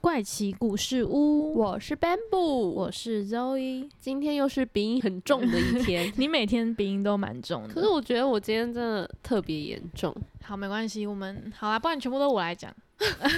怪奇故事屋，我是 Bamboo，我是 Zoe。今天又是鼻音很重的一天，你每天鼻音都蛮重的，可是我觉得我今天真的特别严重。好，没关系，我们好啦，不然全部都我来讲。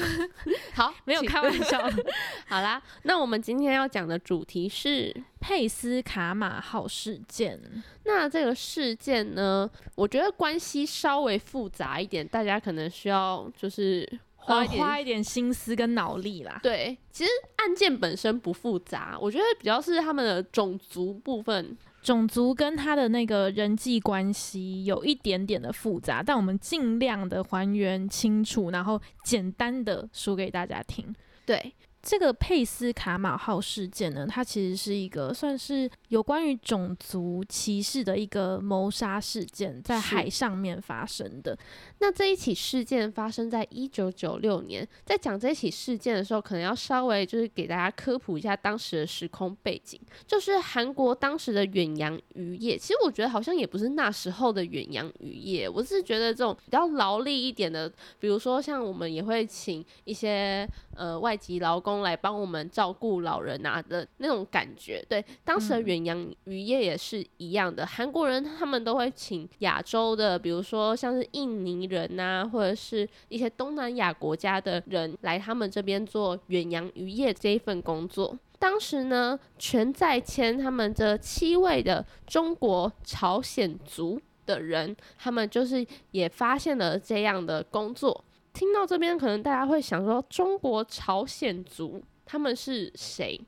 好，没有开玩笑。好啦，那我们今天要讲的主题是佩斯卡马号事件。那这个事件呢，我觉得关系稍微复杂一点，大家可能需要就是花一点、花一点心思跟脑力啦。对，其实案件本身不复杂，我觉得比较是他们的种族部分。种族跟他的那个人际关系有一点点的复杂，但我们尽量的还原清楚，然后简单的说给大家听。对。这个佩斯卡马号事件呢，它其实是一个算是有关于种族歧视的一个谋杀事件，在海上面发生的。那这一起事件发生在一九九六年，在讲这一起事件的时候，可能要稍微就是给大家科普一下当时的时空背景，就是韩国当时的远洋渔业。其实我觉得好像也不是那时候的远洋渔业，我是觉得这种比较劳力一点的，比如说像我们也会请一些呃外籍劳工。来帮我们照顾老人啊的那种感觉，对当时的远洋渔业也是一样的。韩国人他们都会请亚洲的，比如说像是印尼人呐，或者是一些东南亚国家的人来他们这边做远洋渔业这一份工作。当时呢，全在签他们这七位的中国朝鲜族的人，他们就是也发现了这样的工作。听到这边，可能大家会想说，中国朝鲜族他们是谁？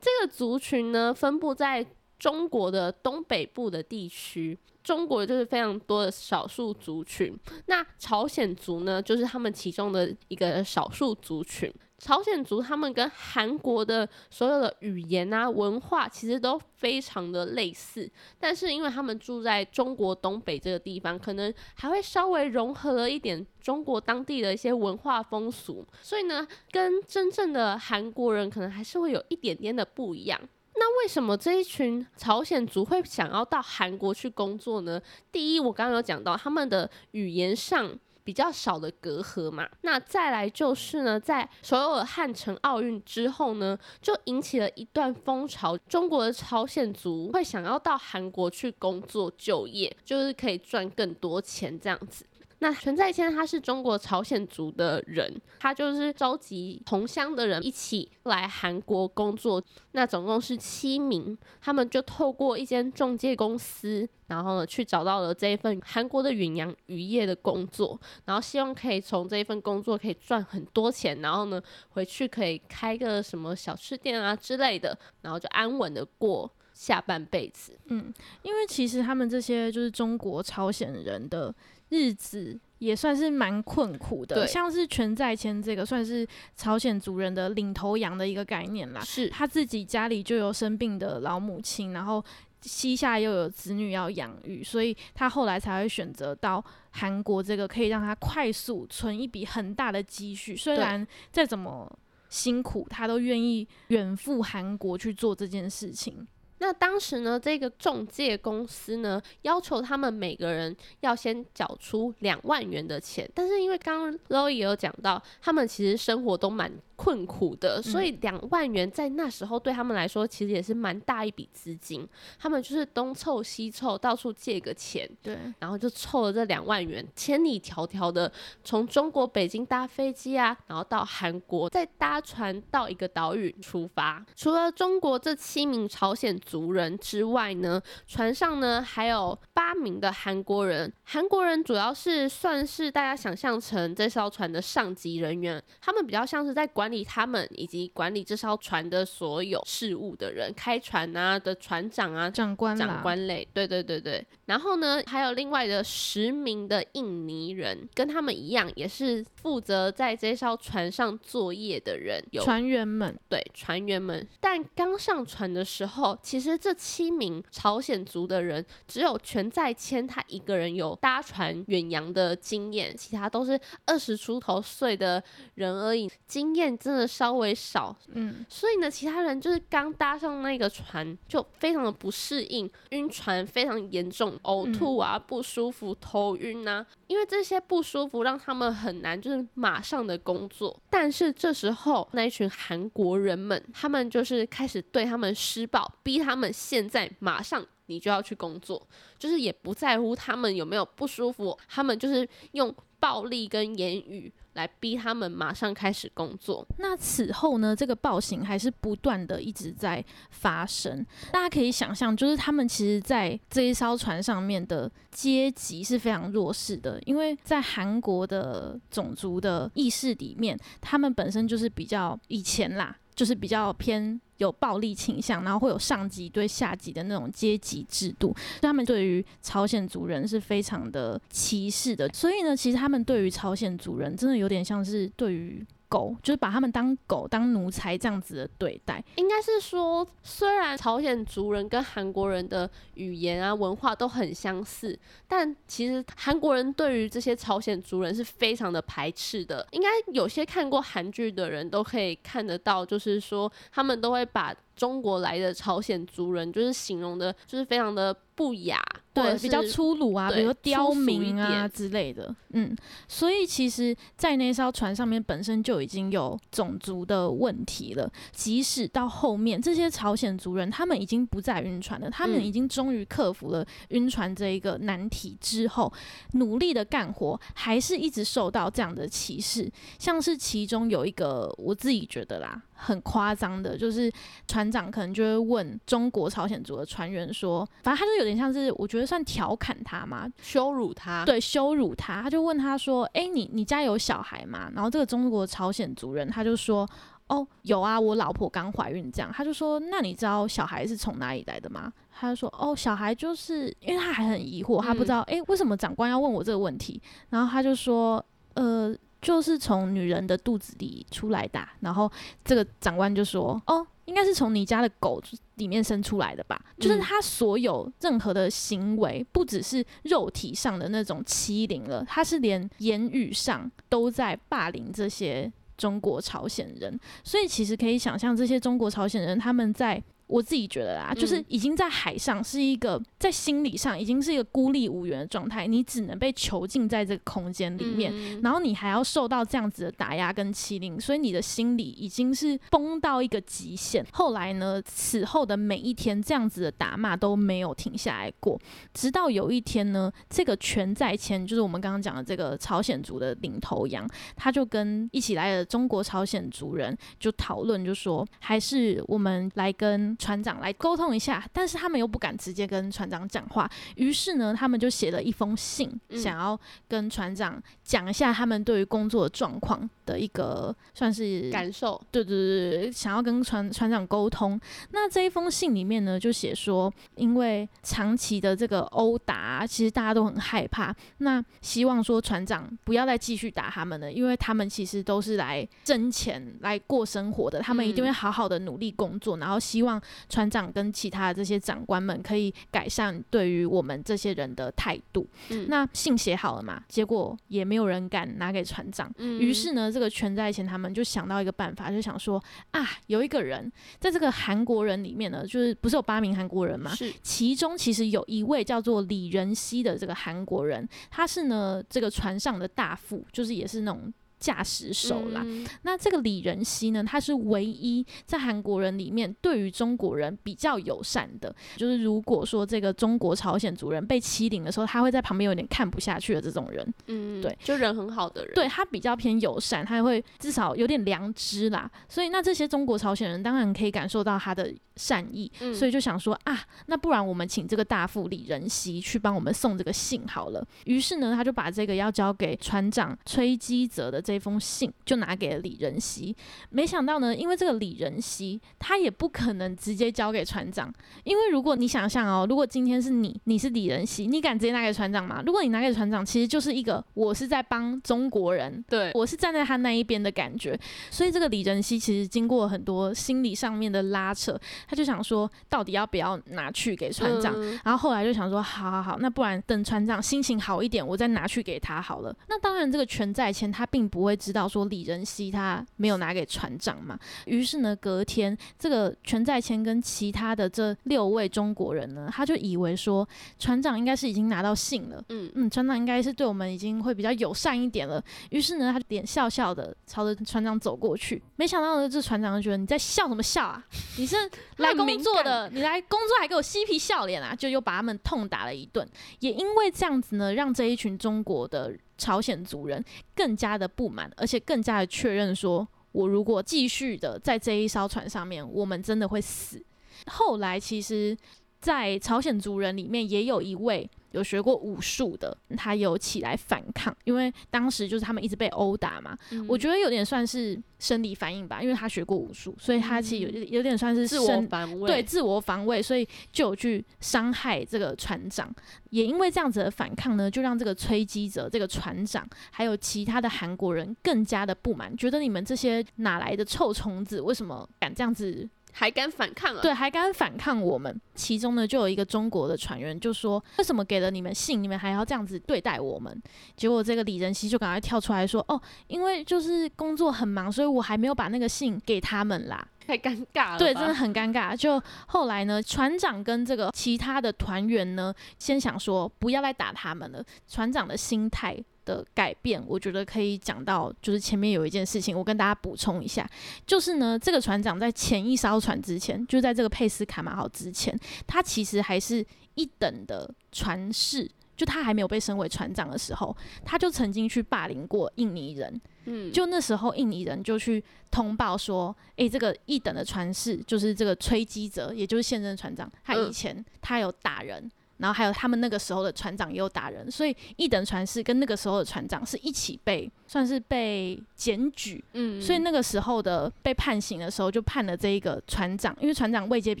这个族群呢，分布在中国的东北部的地区。中国就是非常多的少数族群，那朝鲜族呢，就是他们其中的一个少数族群。朝鲜族他们跟韩国的所有的语言啊、文化其实都非常的类似，但是因为他们住在中国东北这个地方，可能还会稍微融合了一点中国当地的一些文化风俗，所以呢，跟真正的韩国人可能还是会有一点点的不一样。那为什么这一群朝鲜族会想要到韩国去工作呢？第一，我刚刚有讲到他们的语言上。比较少的隔阂嘛，那再来就是呢，在所有的汉城奥运之后呢，就引起了一段风潮，中国的朝鲜族会想要到韩国去工作就业，就是可以赚更多钱这样子。那全在谦他是中国朝鲜族的人，他就是召集同乡的人一起来韩国工作。那总共是七名，他们就透过一间中介公司，然后呢去找到了这一份韩国的远洋渔业的工作，然后希望可以从这一份工作可以赚很多钱，然后呢回去可以开个什么小吃店啊之类的，然后就安稳的过下半辈子。嗯，因为其实他们这些就是中国朝鲜人的。日子也算是蛮困苦的，像是全在谦这个算是朝鲜族人的领头羊的一个概念啦。是他自己家里就有生病的老母亲，然后膝下又有子女要养育，所以他后来才会选择到韩国这个可以让他快速存一笔很大的积蓄，虽然再怎么辛苦，他都愿意远赴韩国去做这件事情。那当时呢，这个中介公司呢，要求他们每个人要先缴出两万元的钱，但是因为刚刚 Loy 也有讲到，他们其实生活都蛮。困苦的，所以两万元在那时候对他们来说，其实也是蛮大一笔资金。他们就是东凑西凑，到处借个钱，对，然后就凑了这两万元，千里迢迢的从中国北京搭飞机啊，然后到韩国，再搭船到一个岛屿出发。除了中国这七名朝鲜族人之外呢，船上呢还有八名的韩国人。韩国人主要是算是大家想象成这艘船的上级人员，他们比较像是在管理他们以及管理这艘船的所有事务的人，开船啊的船长啊、长官、长官类。对对对对。然后呢，还有另外的十名的印尼人，跟他们一样，也是负责在这艘船上作业的人，有船员们。对，船员们。但刚上船的时候，其实这七名朝鲜族的人，只有全在谦他一个人有搭船远洋的经验，其他都是二十出头岁的人而已，经验真的稍微少。嗯，所以呢，其他人就是刚搭上那个船，就非常的不适应，晕船非常严重，呕吐啊，不舒服，头晕啊，因为这些不舒服让他们很难就是马上的工作。但是这时候那一群韩国人们，他们就是开始对他们施暴，逼他们现在马上你就要去工作，就是也不在乎他们有没有不舒服，他们就是用暴力跟言语来逼他们马上开始工作。那此后呢，这个暴行还是不断的一直在发生。大家可以想象，就是他们其实在这一艘船上面的阶级是非常弱势的，因为在韩国的种族的意识里面，他们本身就是比较以前啦。就是比较偏有暴力倾向，然后会有上级对下级的那种阶级制度，他们对于朝鲜族人是非常的歧视的。所以呢，其实他们对于朝鲜族人真的有点像是对于。狗就是把他们当狗当奴才这样子的对待，应该是说，虽然朝鲜族人跟韩国人的语言啊文化都很相似，但其实韩国人对于这些朝鲜族人是非常的排斥的。应该有些看过韩剧的人都可以看得到，就是说他们都会把。中国来的朝鲜族人，就是形容的，就是非常的不雅，对，比较粗鲁啊，比如说刁民啊之类的，嗯，所以其实，在那艘船上面本身就已经有种族的问题了。即使到后面，这些朝鲜族人他们已经不再晕船了，他们已经终于克服了晕船这一个难题之后，努力的干活，还是一直受到这样的歧视。像是其中有一个，我自己觉得啦。很夸张的，就是船长可能就会问中国朝鲜族的船员说，反正他就有点像是，我觉得算调侃他嘛，羞辱他，对，羞辱他。他就问他说，哎，你你家有小孩吗？然后这个中国朝鲜族人他就说，哦，有啊，我老婆刚怀孕这样。他就说，那你知道小孩是从哪里来的吗？他就说，哦，小孩就是因为他还很疑惑，他不知道，哎，为什么长官要问我这个问题？然后他就说，呃。就是从女人的肚子里出来的，然后这个长官就说：“哦，应该是从你家的狗里面生出来的吧？”就是他所有任何的行为，不只是肉体上的那种欺凌了，他是连言语上都在霸凌这些中国朝鲜人。所以其实可以想象，这些中国朝鲜人他们在。我自己觉得啦，就是已经在海上是一个在心理上已经是一个孤立无援的状态，你只能被囚禁在这个空间里面，然后你还要受到这样子的打压跟欺凌，所以你的心理已经是崩到一个极限。后来呢，此后的每一天这样子的打骂都没有停下来过，直到有一天呢，这个全在谦就是我们刚刚讲的这个朝鲜族的领头羊，他就跟一起来的中国朝鲜族人就讨论，就说还是我们来跟。船长来沟通一下，但是他们又不敢直接跟船长讲话，于是呢，他们就写了一封信，想要跟船长讲一下他们对于工作状况的一个算是感受。对对对对，想要跟船船长沟通。那这一封信里面呢，就写说，因为长期的这个殴打，其实大家都很害怕。那希望说船长不要再继续打他们了，因为他们其实都是来挣钱、来过生活的，他们一定会好好的努力工作，然后希望。船长跟其他的这些长官们可以改善对于我们这些人的态度。那信写好了嘛？结果也没有人敢拿给船长。于是呢，这个全在前他们就想到一个办法，就想说啊，有一个人在这个韩国人里面呢，就是不是有八名韩国人嘛？是。其中其实有一位叫做李仁熙的这个韩国人，他是呢这个船上的大副，就是也是那种。驾驶手啦。嗯那这个李仁熙呢，他是唯一在韩国人里面对于中国人比较友善的，就是如果说这个中国朝鲜族人被欺凌的时候，他会在旁边有点看不下去的这种人。嗯，对，就人很好的人，对他比较偏友善，他会至少有点良知啦。所以那这些中国朝鲜人当然可以感受到他的善意，嗯所以就想说啊，那不然我们请这个大副李仁熙去帮我们送这个信好了。于是呢，他就把这个要交给船长崔基泽的这封信就拿给了李仁熙。没想到呢，因为这个李仁熙他也不可能直接交给船长，因为如果你想象哦，如果今天是你，你是李仁熙，你敢直接拿给船长吗？如果你拿给船长，其实就是一个我是在帮中国人对，我是站在他那一边的感觉，所以这个李仁熙其实经过很多心理上面的拉扯，他就想说，到底要不要拿去给船长？嗯然后后来就想说，好好好，那不然等船长心情好一点，我再拿去给他好了。那当然，这个全在前他并不会知道说李仁熙他没有拿给船长嘛。于是呢，隔天这个全在谦跟其他的这六位中国人呢，他就以为说船长应该是已经拿到信了，嗯嗯，船长应该是对我们已经会比较友善一点了。于是呢，他就脸笑笑的朝着船长走过去。没想到呢，这船长就觉得你在笑什么笑啊？你是来工作的，你来工作还给我嬉皮笑脸啊？就又把他们痛打了一顿。也因为这样子呢，让这一群中国的朝鲜族人更加的不满，而且更加的确认说，我如果继续的在这一艘船上面，我们真的会死。后来其实，在朝鲜族人里面也有一位有学过武术的，他有起来反抗，因为当时就是他们一直被殴打嘛。嗯我觉得有点算是生理反应吧，因为他学过武术，所以他其实有有点算是自我防卫，对自我防卫，所以就有去伤害这个船长。也因为这样子的反抗呢，就让这个崔基泽这个船长，还有其他的韩国人更加的不满，觉得你们这些哪来的臭虫子，为什么敢这样子还敢反抗啊？对，还敢反抗我们。其中呢，就有一个中国的船员就说：“为什么给了你们信，你们还要这样子对待我们？”结果这个李仁熙就赶快跳出来说：“哦，因为就是工作很忙，所以我还没有把那个信给他们啦。”太尴尬了，对，真的很尴尬。就后来呢，船长跟这个其他的团员呢，先想说不要来打他们了。船长的心态的改变，我觉得可以讲到，就是前面有一件事情，我跟大家补充一下，就是呢，这个船长在前一艘船之前，就在这个佩斯卡马号之前，他其实还是一等的船士。就他还没有被升为船长的时候，他就曾经去霸凌过印尼人。嗯，就那时候，印尼人就去通报说，诶，这个一等的船士就是这个崔基泽，也就是现任船长，他以嗯前他有打人，然后还有他们那个时候的船长也有打人，所以一等船是跟那个时候的船长是一起被算是被检举，嗯，所以那个时候的被判刑的时候就判了这一个船长，因为船长位阶比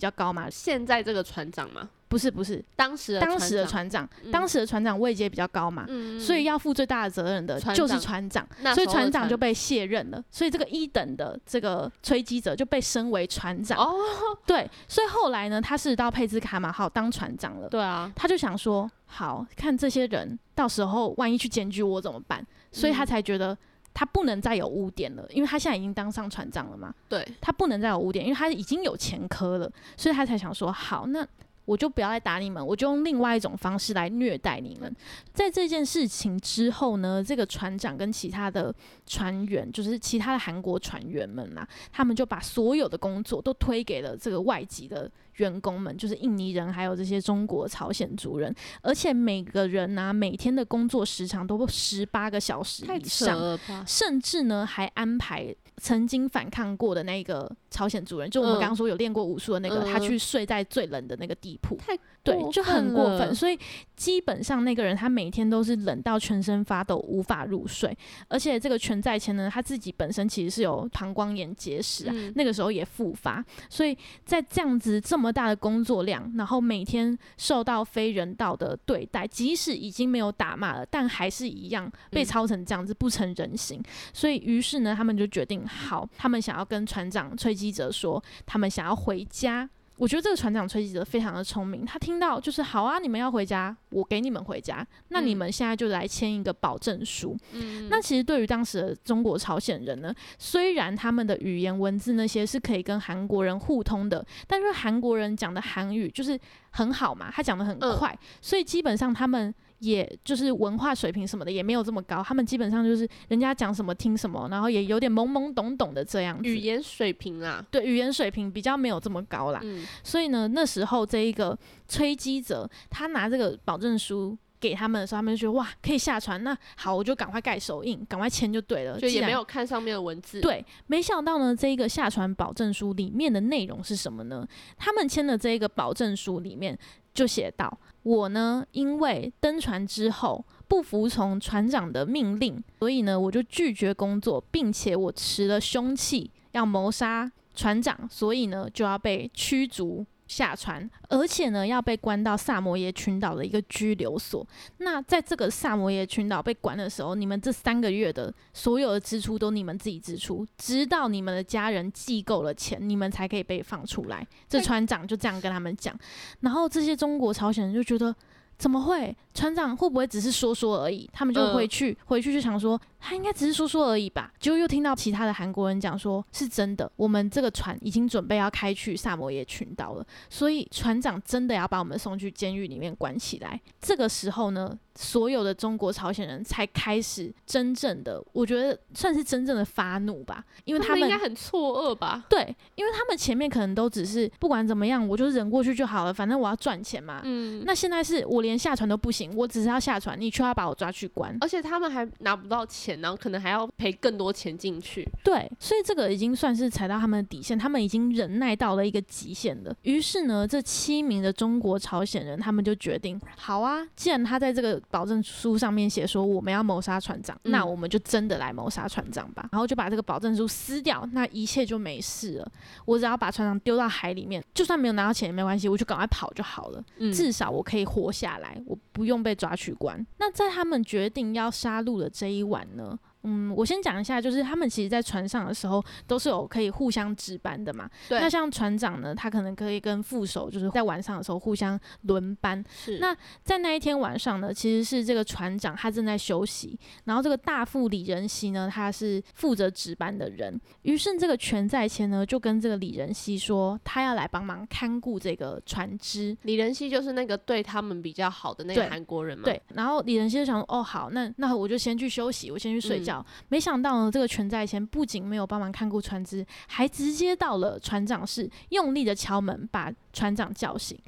较高嘛，现在这个船长嘛，不是不是，当时当时的船长，嗯当时的船长位阶比较高嘛，嗯，所以要负最大的责任的就是船长。所以船长就被卸任了，所以这个一等的这个吹击者就被升为船长。哦，对，所以后来呢，他是到佩兹卡马号当船长了。对啊，他就想说，好看这些人到时候万一去检举我怎么办？所以他嗯才觉得他不能再有污点了，因为他现在已经当上船长了嘛，对，他不能再有污点，因为他已经有前科了，所以他才想说，好，那我就不要来打你们，我就用另外一种方式来虐待你们。在这件事情之后呢，这个船长跟其他的船员，就是其他的韩国船员们呐，他们就把所有的工作都推给了这个外籍的员工们，就是印尼人，还有这些中国、朝鲜族人，而且每个人呢、每天的工作时长都十八个小时以上。甚至呢，还安排曾经反抗过的那个朝鲜族人，就我们嗯刚刚说有练过武术的那个，他嗯去睡在最冷的那个地铺，太对，就很过分。所以基本上那个人他每天都是冷到全身发抖，无法入睡。而且这个全在前呢，他自己本身其实是有膀胱炎结石啊，嗯那个时候也复发。所以在这样子这么大的工作量，然后每天受到非人道的对待，即使已经没有打骂了，但还是一样被嗯操成这样子，不成人形。所以于是呢，他们就决定好，他们想要跟船长崔基哲说，他们想要回家。我觉得这个船长崔吉泽非常的聪明，他听到就是好啊，你们要回家，我给你们回家，那你嗯。们现在就来签一个保证书。嗯，那其实对于当时的中国朝鲜人呢，虽然他们的语言文字那些是可以跟韩国人互通的，但是韩国人讲的韩语就是很好嘛，他讲的很嗯。快，所以基本上他们也就是文化水平什么的也没有这么高，他们基本上就是人家讲什么听什么，然后也有点懵懵懂懂的这样子。语言水平啦，对语言水平比较没有这么高啦，嗯，所以呢，那时候这一个吹机者他拿这个保证书。给他们的时候，他们就觉得哇，可以下船，那好，我就赶快盖手印，赶快签就对了。就也没有看上面的文字。，对，没想到呢，这一个下船保证书里面的内容是什么呢？他们签的这一个保证书里面就写到，我呢因为登船之后不服从船长的命令，所以呢我就拒绝工作，并且我持了凶器要谋杀船长，所以呢就要被驱逐。下船，而且呢要被关到萨摩耶群岛的一个拘留所。那在这个萨摩耶群岛被关的时候，你们这三个月的所有的支出都你们自己支出，直到你们的家人寄够了钱，你们才可以被放出来。这船长就这样跟他们讲，然后这些中国朝鲜人就觉得。怎么会？船长会不会只是说说而已？他们就嗯回去、回去就想说，他应该只是说说而已吧。结果又听到其他的韩国人讲说，是真的，我们这个船已经准备要开去萨摩耶群岛了，所以船长真的要把我们送去监狱里面关起来。这个时候呢，所有的中国朝鲜人才开始真正的，我觉得算是真正的发怒吧，因为他们他应该很错愕吧？对，因为他们前面可能都只是不管怎么样，我就忍过去就好了，反正我要赚钱嘛。嗯，那现在是我连下船都不行，我只是要下船，你却要把我抓去关。而且他们还拿不到钱，然后可能还要赔更多钱进去。对，所以这个已经算是踩到他们的底线，他们已经忍耐到了一个极限了。于是呢，这七名的中国朝鲜人，他们就决定，好啊，既然他在这个保证书上面写说我们要谋杀船长，嗯那我们就真的来谋杀船长吧。然后就把这个保证书撕掉，那一切就没事了。我只要把船长丢到海里面，就算没有拿到钱也没关系，我就赶快跑就好了。嗯，至少我可以活下来，我不用被抓去关。那在他们决定要杀戮的这一晚呢？呢？嗯，我先讲一下，就是他们其实，在船上的时候都是有可以互相值班的嘛。对那像船长呢，他可能可以跟副手，就是在晚上的时候互相轮班。是那在那一天晚上呢，其实是这个船长他正在休息，然后这个大副李仁熙呢，他是负责值班的人。于是这个全在谦呢，就跟这个李仁熙说，他要来帮忙看顾这个船只。李仁熙就是那个对他们比较好的那个韩国人嘛。对，然后李仁熙就想说，哦，好，那那我就先去休息，我先去睡觉。没想到呢，这个全在前不仅没有帮忙看顾船只，还直接到了船长室，用力的敲门，把船长叫醒。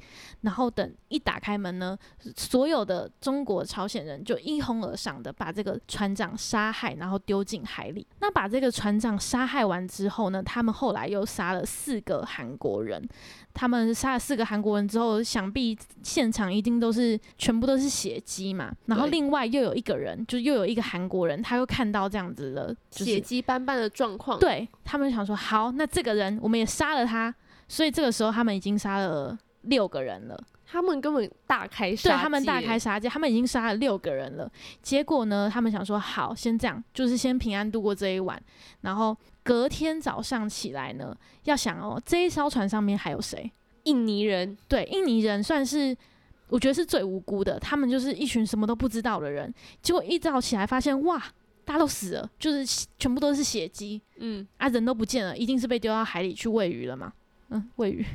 然后等一打开门呢，所有的中国朝鲜人就一哄而上的把这个船长杀害，然后丢进海里。那把这个船长杀害完之后呢，他们后来又杀了四个韩国人。他们杀了四个韩国人之后，想必现场一定都是全部都是血迹嘛。然后另外又有一个人，就又有一个韩国人，他又看到这样子的，就是血迹斑斑的状况。，对他们想说，好，那这个人我们也杀了他。所以这个时候他们已经杀了六个人了。他们根本大开杀戒，对他们大开杀戒，他们已经杀了六个人了。结果呢，他们想说好，先这样，就是先平安度过这一晚。然后隔天早上起来呢，要想哦，这一艘船上面还有谁？印尼人。对，印尼人算是我觉得是最无辜的，他们就是一群什么都不知道的人。结果一早起来发现，哇，大家都死了，就是全部都是血迹嗯，啊，人都不见了，一定是被丢到海里去喂鱼了嘛。嗯，喂鱼，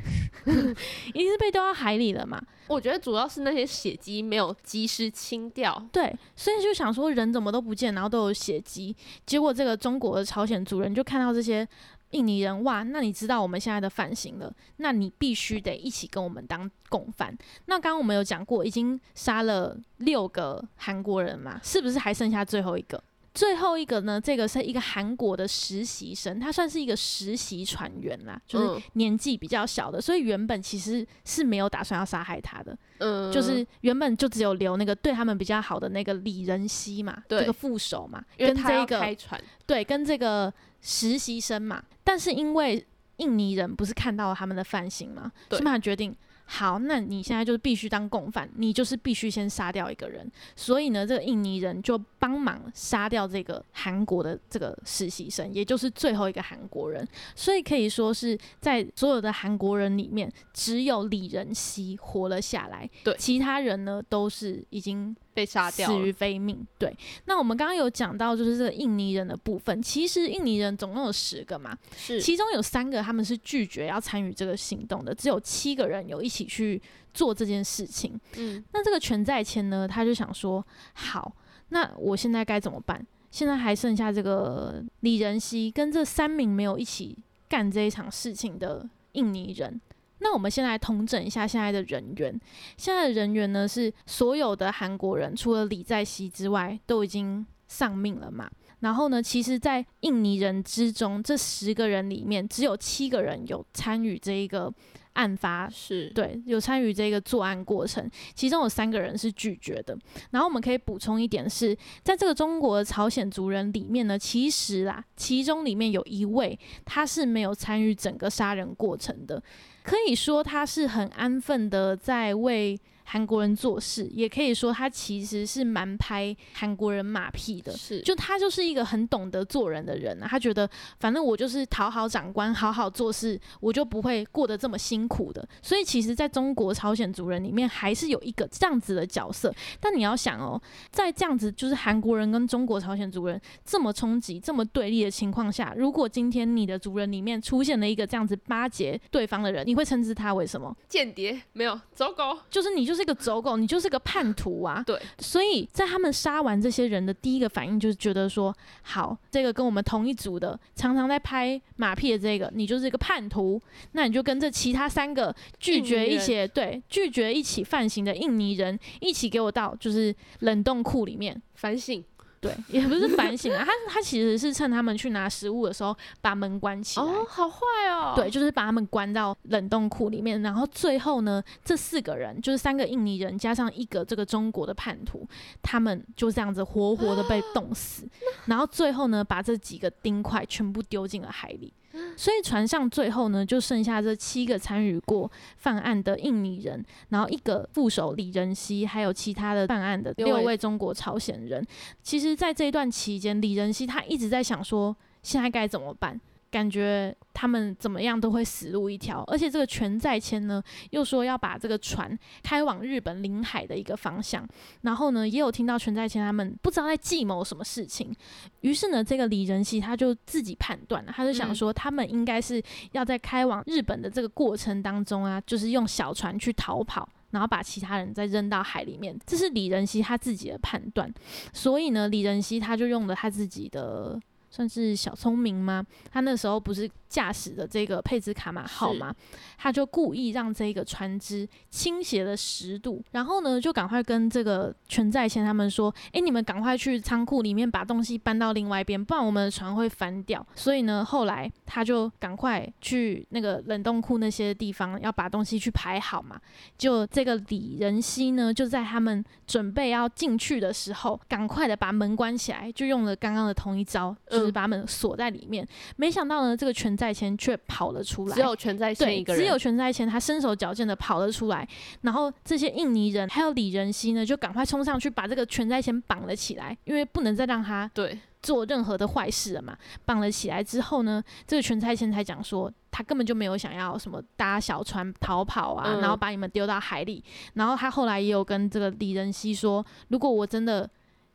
一定是被丢到海里了嘛。我觉得主要是那些血迹没有及时清掉。对，所以就想说人怎么都不见，然后都有血迹。结果这个中国的朝鲜族人就看到这些印尼人，哇，那你知道我们现在的犯行了，那你必须得一起跟我们当共犯。那刚刚我们有讲过，已经杀了六个韩国人嘛，是不是还剩下最后一个？最后一个呢，这个是一个韩国的实习生，他算是一个实习船员啦，就是嗯年纪比较小的，所以原本其实是没有打算要杀害他的。嗯，就是原本就只有留那个对他们比较好的那个李仁熙嘛，对这个副手嘛，跟这个开船，对跟这个实习生嘛，但是因为印尼人不是看到了他们的犯行嘛，对所以他们决定。好，那你现在就是必须当共犯，你就是必须先杀掉一个人。所以呢，这个印尼人就帮忙杀掉这个韩国的这个实习生，也就是最后一个韩国人。所以可以说是在所有的韩国人里面，只有李仁熙活了下来。对其他人呢都是已经被杀掉死于非命。对，那我们刚刚有讲到就是这个印尼人的部分，其实印尼人总共有十个嘛，是其中有三个他们是拒绝要参与这个行动的，只有七个人有一起去做这件事情。嗯那这个全在谦呢，他就想说，好，那我现在该怎么办？现在还剩下这个李仁熙跟这三名没有一起干这一场事情的印尼人。那我们先来统整一下现在的人员。现在的人员呢是所有的韩国人，除了李在熙之外，都已经丧命了嘛。然后呢，其实，在印尼人之中，这十个人里面，只有七个人有参与这一个案发是对，有参与这个作案过程，其中有三个人是拒绝的。然后我们可以补充一点是，在这个中国的朝鲜族人里面呢，其实啦，其中里面有一位他是没有参与整个杀人过程的，可以说他是很安分的在为。韩国人做事，也可以说他其实是蛮拍韩国人马屁的，是就他就是一个很懂得做人的人啊，他觉得反正我就是讨好长官，好好做事，我就不会过得这么辛苦的。所以其实，在中国朝鲜族人里面，还是有一个这样子的角色。但你要想哦，在这样子就是韩国人跟中国朝鲜族人这么冲击、这么对立的情况下，如果今天你的族人里面出现了一个这样子巴结对方的人，你会称之他为什么？间谍没有走狗，就是你就是一个走狗，你就是个叛徒啊！对，所以在他们杀完这些人的第一个反应就是觉得说，好，这个跟我们同一组的，常常在拍马屁的这个，你就是一个叛徒，那你就跟这其他三个拒绝一印尼起对拒绝一起犯行的印尼人一起给我到就是冷冻库里面。反省对，也不是反省啊，他他其实是趁他们去拿食物的时候把门关起来。哦，好坏哦，对，，就是把他们关到冷冻库里面，然后最后呢，这四个人就是三个印尼人加上一个这个中国的叛徒，他们就这样子活活的被冻死，然后最后呢，把这几个冰块全部丢进了海里。所以船上最后呢，就剩下这七个参与过犯案的印尼人，然后一个副手李仁熙，还有其他的犯案的六位中国朝鲜人。其实，在这一段期间，李仁熙他一直在想说，现在该怎么办？感觉他们怎么样都会死路一条，而且这个全在谦呢，又说要把这个船开往日本领海的一个方向，然后呢，也有听到全在谦他们不知道在计谋什么事情，于是呢，这个李仁熙他就自己判断了，他就想嗯说，他们应该是要在开往日本的这个过程当中啊，就是用小船去逃跑。然后把其他人再扔到海里面，这是李仁熙他自己的判断。所以呢，李仁熙他就用了他自己的算是小聪明吗？他那时候不是驾驶的这个佩兹卡马号吗？他就故意让这个船只倾斜了十度，然后呢，就赶快跟这个全在先他们说：“诶，你们赶快去仓库里面把东西搬到另外一边，不然我们的船会翻掉。”所以呢，后来他就赶快去那个冷冻库那些地方，要把东西去排好嘛。就这个李仁熙呢，就在他们准备要进去的时候，赶快的把门关起来，就用了刚刚的同一招，就是嗯把门锁在里面。没想到呢，这个全在前却跑了出来，只有全在线对一，个人，只有全在前，他身手矫健的跑了出来，然后这些印尼人还有李仁熙呢，就赶快冲上去把这个全在前绑了起来，因为不能再让他对，做任何的坏事了嘛。绑了起来之后呢，这个全在前才讲说，他根本就没有想要什么搭小船逃跑啊，嗯然后把你们丢到海里。然后他后来也有跟这个李仁熙说，如果我真的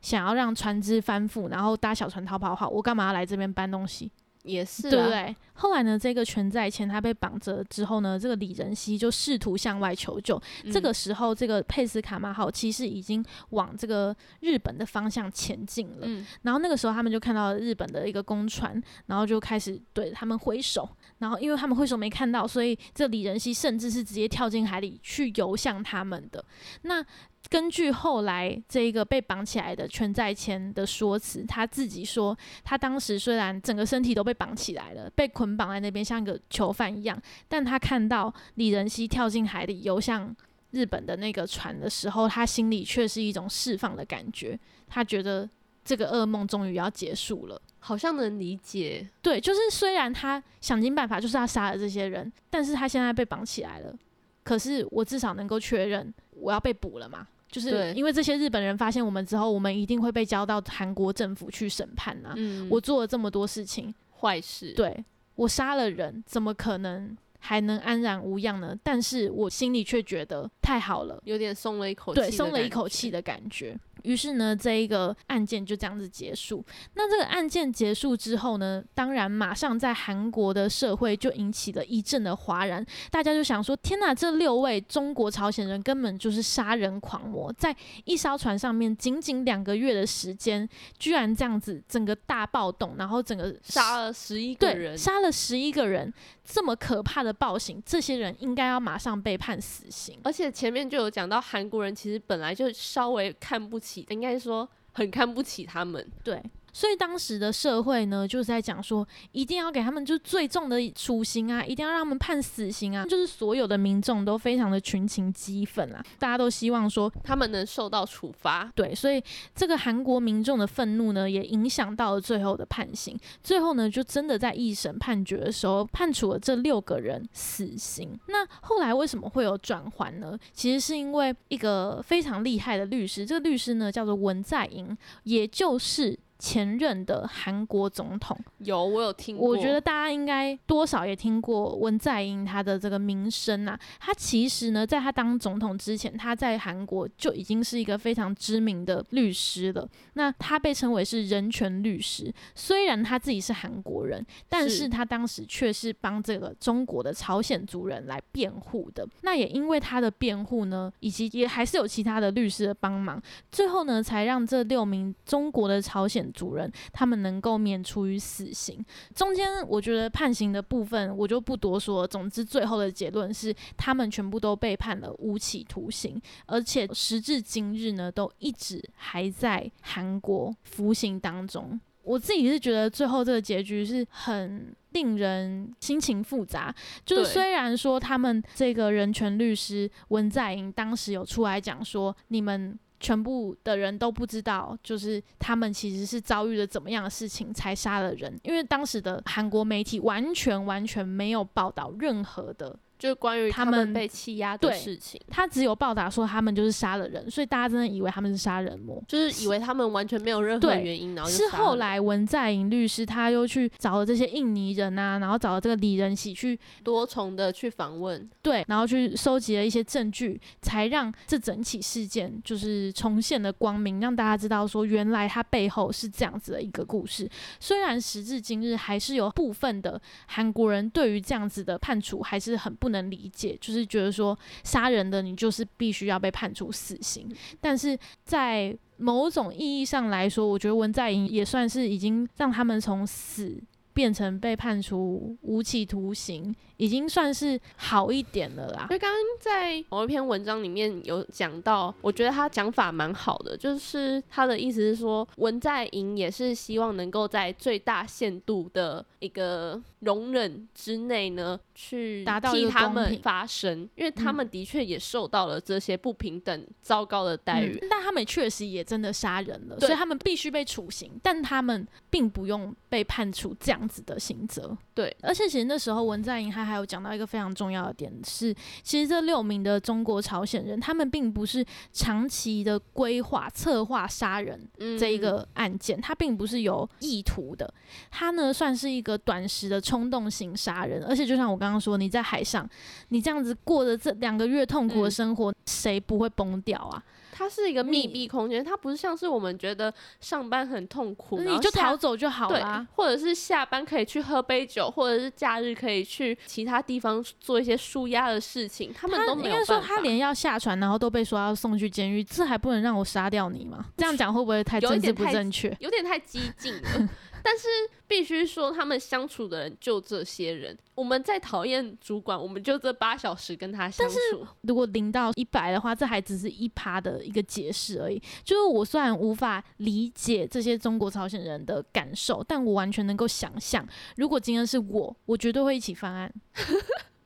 想要让船只翻覆，然后搭小船逃跑的话，我干嘛要来这边搬东西？也是、啊，对不对？后来呢，这个全在前他被绑着之后呢，这个李仁熙就试图向外求救。嗯这个时候，这个佩斯卡马号其实已经往这个日本的方向前进了。嗯，然后那个时候，他们就看到了日本的一个公船，然后就开始对他们挥手。然后因为他们挥手没看到，所以这李仁熙甚至是直接跳进海里去游向他们的。那根据后来这一个被绑起来的全在谦的说辞，他自己说，他当时虽然整个身体都被绑起来了，被捆绑在那边像个囚犯一样，但他看到李仁熙跳进海里游向日本的那个船的时候，他心里却是一种释放的感觉，他觉得这个噩梦终于要结束了。好像能理解，对，就是虽然他想尽办法就是要杀了这些人，但是他现在被绑起来了，可是我至少能够确认我要被捕了嘛。就是因为这些日本人发现我们之后，我们一定会被交到韩国政府去审判啊。嗯，我做了这么多事情，坏事，，对我杀了人，怎么可能还能安然无恙呢？但是我心里却觉得太好了，有点松了一口气，对，松了一口气。的感觉。于是呢，这一个案件就这样子结束。那这个案件结束之后呢，当然马上在韩国的社会就引起了一阵的哗然，大家就想说：天哪，这六位中国朝鲜人根本就是杀人狂魔，在一艘船上面仅仅两个月的时间，居然这样子整个大暴动，然后整个杀了十一个人，杀了十一个人，这么可怕的暴行，这些人应该要马上被判死刑。而且前面就有讲到，韩国人其实本来就稍微看不起，应该说很看不起他们。对，所以当时的社会呢，就是在讲说，一定要给他们就最重的处刑啊，一定要让他们判死刑啊，就是所有的民众都非常的群情激愤啊，大家都希望说，他们能受到处罚。对，所以这个韩国民众的愤怒呢，也影响到了最后的判刑。最后呢，就真的在一审判决的时候，判处了这六个人死刑。那后来为什么会有转圜呢？其实是因为一个非常厉害的律师，这个律师呢叫做文在寅，也就是。前任的韩国总统，有我有听过，我觉得大家应该多少也听过文在寅他的这个名声啊。他其实呢，在他当总统之前，他在韩国就已经是一个非常知名的律师了。那他被称为是人权律师，虽然他自己是韩国人，但是是他当时却是帮这个中国的朝鲜族人来辩护的。那也因为他的辩护呢，以及也还是有其他的律师的帮忙，最后呢，才让这六名中国的朝鲜族人他们能够免除于死刑。中间我觉得判刑的部分我就不多说了，总之最后的结论是他们全部都被判了无期徒刑，而且时至今日呢，都一直还在韩国服刑当中。我自己是觉得最后这个结局是很令人心情复杂，就是虽然说他们这个人权律师文在寅当时有出来讲说，你们全部的人都不知道，就是他们其实是遭遇了怎么样的事情才杀了人，因为当时的韩国媒体完全完全没有报道任何的。就是关于他们被欺压的事情，他只有报答说他们就是杀了人，所以大家真的以为他们是杀人魔。就是以为他们完全没有任何原因，然后是后来文在寅律师他又去找了这些印尼人啊，然后找了这个李仁喜去多重的去访问，对，然后去收集了一些证据，才让这整起事件就是重现了光明，让大家知道说原来他背后是这样子的一个故事。虽然时至今日还是有部分的韩国人对于这样子的判处还是很不能理解，就是觉得说杀人的你就是必须要被判处死刑，但是在某种意义上来说，我觉得文在寅也算是已经让他们从死变成被判处无期徒刑，已经算是好一点了啦。所以刚刚在某一篇文章里面有讲到，我觉得他讲法蛮好的，就是他的意思是说，文在寅也是希望能够在最大限度的一个容忍之内呢，去达到替他们发声，因为他们的确也受到了这些不平等、糟糕的待遇。嗯但他们确实也真的杀人了，所以他们必须被处刑，但他们并不用被判处这样子的刑责。对，而且其实那时候文在寅他还有讲到一个非常重要的点是，其实这六名的中国朝鲜人，他们并不是长期的规划策划杀人嗯这一个案件，他并不是有意图的，他呢算是一个短时的冲动型杀人，而且就像我刚刚说，你在海上，你这样子过着这两个月痛苦的嗯。生活，谁不会崩掉啊？它是一个密闭空间，它不是像是我们觉得上班很痛苦，你就逃走就好对啦。，或者是下班可以去喝杯酒，或者是假日可以去其他地方做一些舒压的事情，他们都没有应该说，他连要下船，然后都被说要送去监狱，这还不能让我杀掉你吗？这样讲会不会太政治不正确？有点太激进了。但是必须说，他们相处的人就这些人。我们在讨厌主管，我们就这八小时跟他相处。但是如果零到一百的话，这还只是一趴的一个解释而已。就是我虽然无法理解这些中国朝鲜人的感受，但我完全能够想象，如果今天是我，我绝对会一起犯案。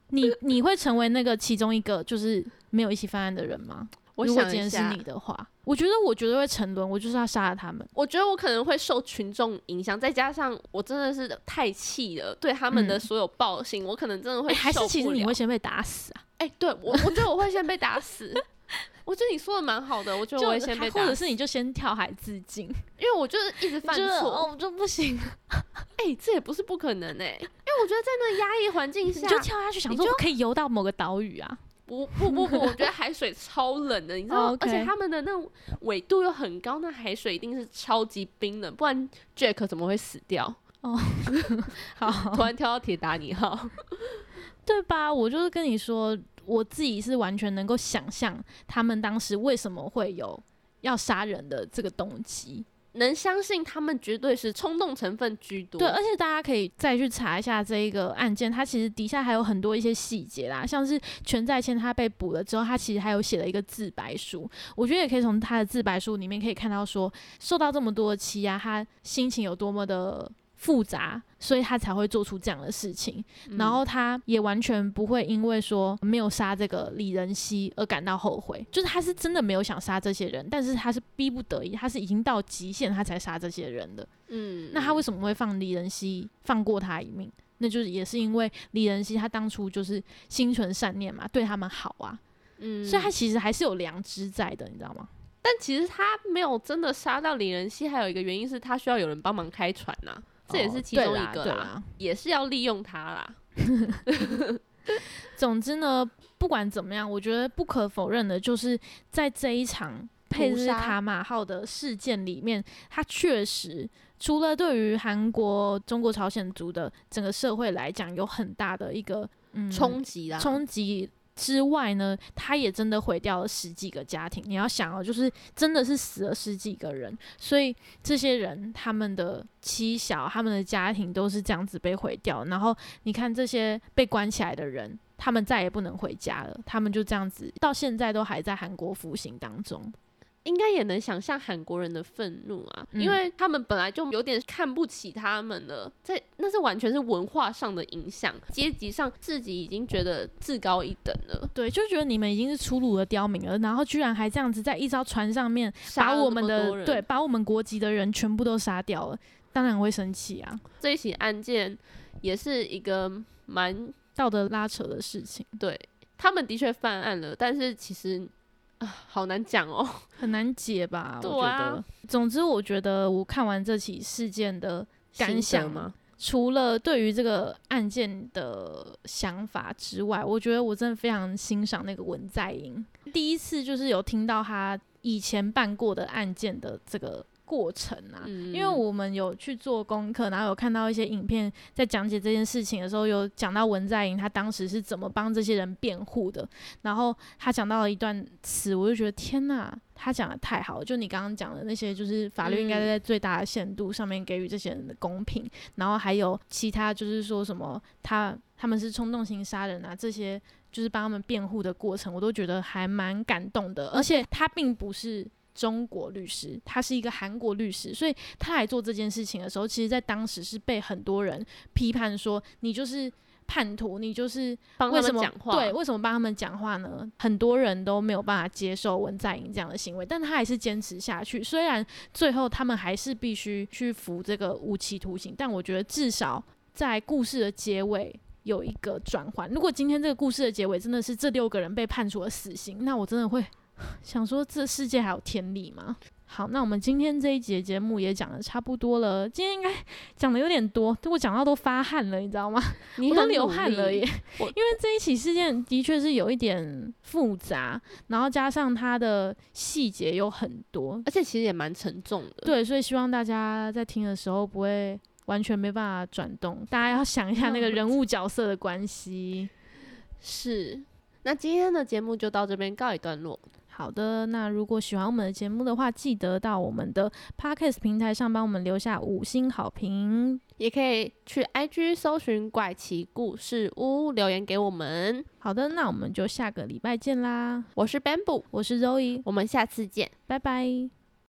你你会成为那个其中一个就是没有一起犯案的人吗？我如果今天是你，的话，我觉得我绝对会沉沦，我就是要杀了他们。我觉得我可能会受群众影响，再加上我真的是太气了，对他们的嗯所有暴行，我可能真的会欸还是其实你会先被打死啊？哎、对我，我觉得我会先被打死。我觉得你说的蛮好的，我觉得我会先被打死，或者是你就先跳海自尽，因为我就是一直犯就是错，哦，就不行，哎、这也不是不可能哎、因为我觉得在那压抑环境下，你就跳下去，想说我可以游到某个岛屿啊。不不不不，我觉得海水超冷的，你知道哦而且他们的那种纬度又很高，那海水一定是超级冰冷，不然 Jack 怎么会死掉？哦 好，突然跳到铁达尼号，对吧？我就是跟你说，我自己是完全能够想象他们当时为什么会有要杀人的这个动机。能相信他们绝对是冲动成分居多。对，而且大家可以再去查一下这一个案件，它其实底下还有很多一些细节啦，像是全在谦他被捕了之后，他其实还有写了一个自白书，我觉得也可以从他的自白书里面可以看到说，受到这么多的欺压，他心情有多么的复杂，所以他才会做出这样的事情。嗯然后他也完全不会因为说没有杀这个李仁熙而感到后悔，就是他是真的没有想杀这些人，但是他是逼不得已，他是已经到极限他才杀这些人的。嗯，那他为什么会放李仁熙放过他一命？那就是也是因为李仁熙他当初就是心存善念嘛，对他们好啊，嗯，所以他其实还是有良知在的，你知道吗？但其实他没有真的杀到李仁熙，还有一个原因是他需要有人帮忙开船呐、这也是其中一个啦。也是要利用它啦。总之呢，不管怎么样，我觉得不可否认的就是在这一场佩斯卡马号的事件里面，它确实除了对于韩国、中国朝鲜族的整个社会来讲有很大的一个嗯冲击啦，冲击之外呢，他也真的毁掉了十几个家庭。你要想哦，就是真的是死了十几个人，所以这些人他们的妻小、他们的家庭都是这样子被毁掉。然后你看这些被关起来的人，他们再也不能回家了，他们就这样子到现在都还在韩国服刑当中。应该也能想象韩国人的愤怒啊，嗯。因为他们本来就有点看不起他们了，这那是完全是文化上的影响，阶级上自己已经觉得至高一等了，对，就觉得你们已经是粗鲁的刁民了，然后居然还这样子在一艘船上面把我们的对把我们国籍的人全部都杀掉了，当然会生气啊，这一起案件也是一个蛮道德拉扯的事情。对他们的确犯案了，但是其实啊好难讲哦，很难解吧？对我觉啊得。总之，我觉得我看完这起事件的感想吗？除了对于这个案件的想法之外，我觉得我真的非常欣赏那个文在寅。第一次就是有听到他以前办过的案件的这个过程啊，嗯因为我们有去做功课，然后有看到一些影片在讲解这件事情的时候，有讲到文在寅他当时是怎么帮这些人辩护的，然后他讲到了一段词，我就觉得天呐，他讲的太好了，就你刚刚讲的那些，就是法律应该嗯在最大的限度上面给予这些人的公平，然后还有其他就是说什么他他们是冲动型杀人啊这些。就是帮他们辩护的过程，我都觉得还蛮感动的。而且他并不是中国律师，他是一个韩国律师，所以他来做这件事情的时候，其实在当时是被很多人批判说你就是叛徒，你就是帮他为什么们讲话，对，为什么帮他们讲话呢？很多人都没有办法接受文在寅这样的行为，但他还是坚持下去。虽然最后他们还是必须去服这个无期徒刑，但我觉得至少在故事的结尾有一个转换。如果今天这个故事的结尾真的是这六个人被判处了死刑，那我真的会想说，这世界还有天理吗？好，那我们今天这一节节目也讲的差不多了。今天应该 讲的有点多，我讲到都发汗了，你知道吗？你我都流汗了耶。因为这一起事件的确是有一点复杂，然后加上它的细节有很多，而且其实也蛮沉重的。对，所以希望大家在听的时候不会完全没办法转动，大家要想一下那个人物 角色的关系。是。那今天的节目就到这边告一段落。好的，那如果喜欢我们的节目的话，记得到我们的 Podcast 平台上帮我们留下五星好评。也可以去 IG 搜寻“怪奇故事屋”留言给我们。好的，那我们就下个礼拜见啦！我是 Bamboo，我是 Zoe，我们下次见。拜拜。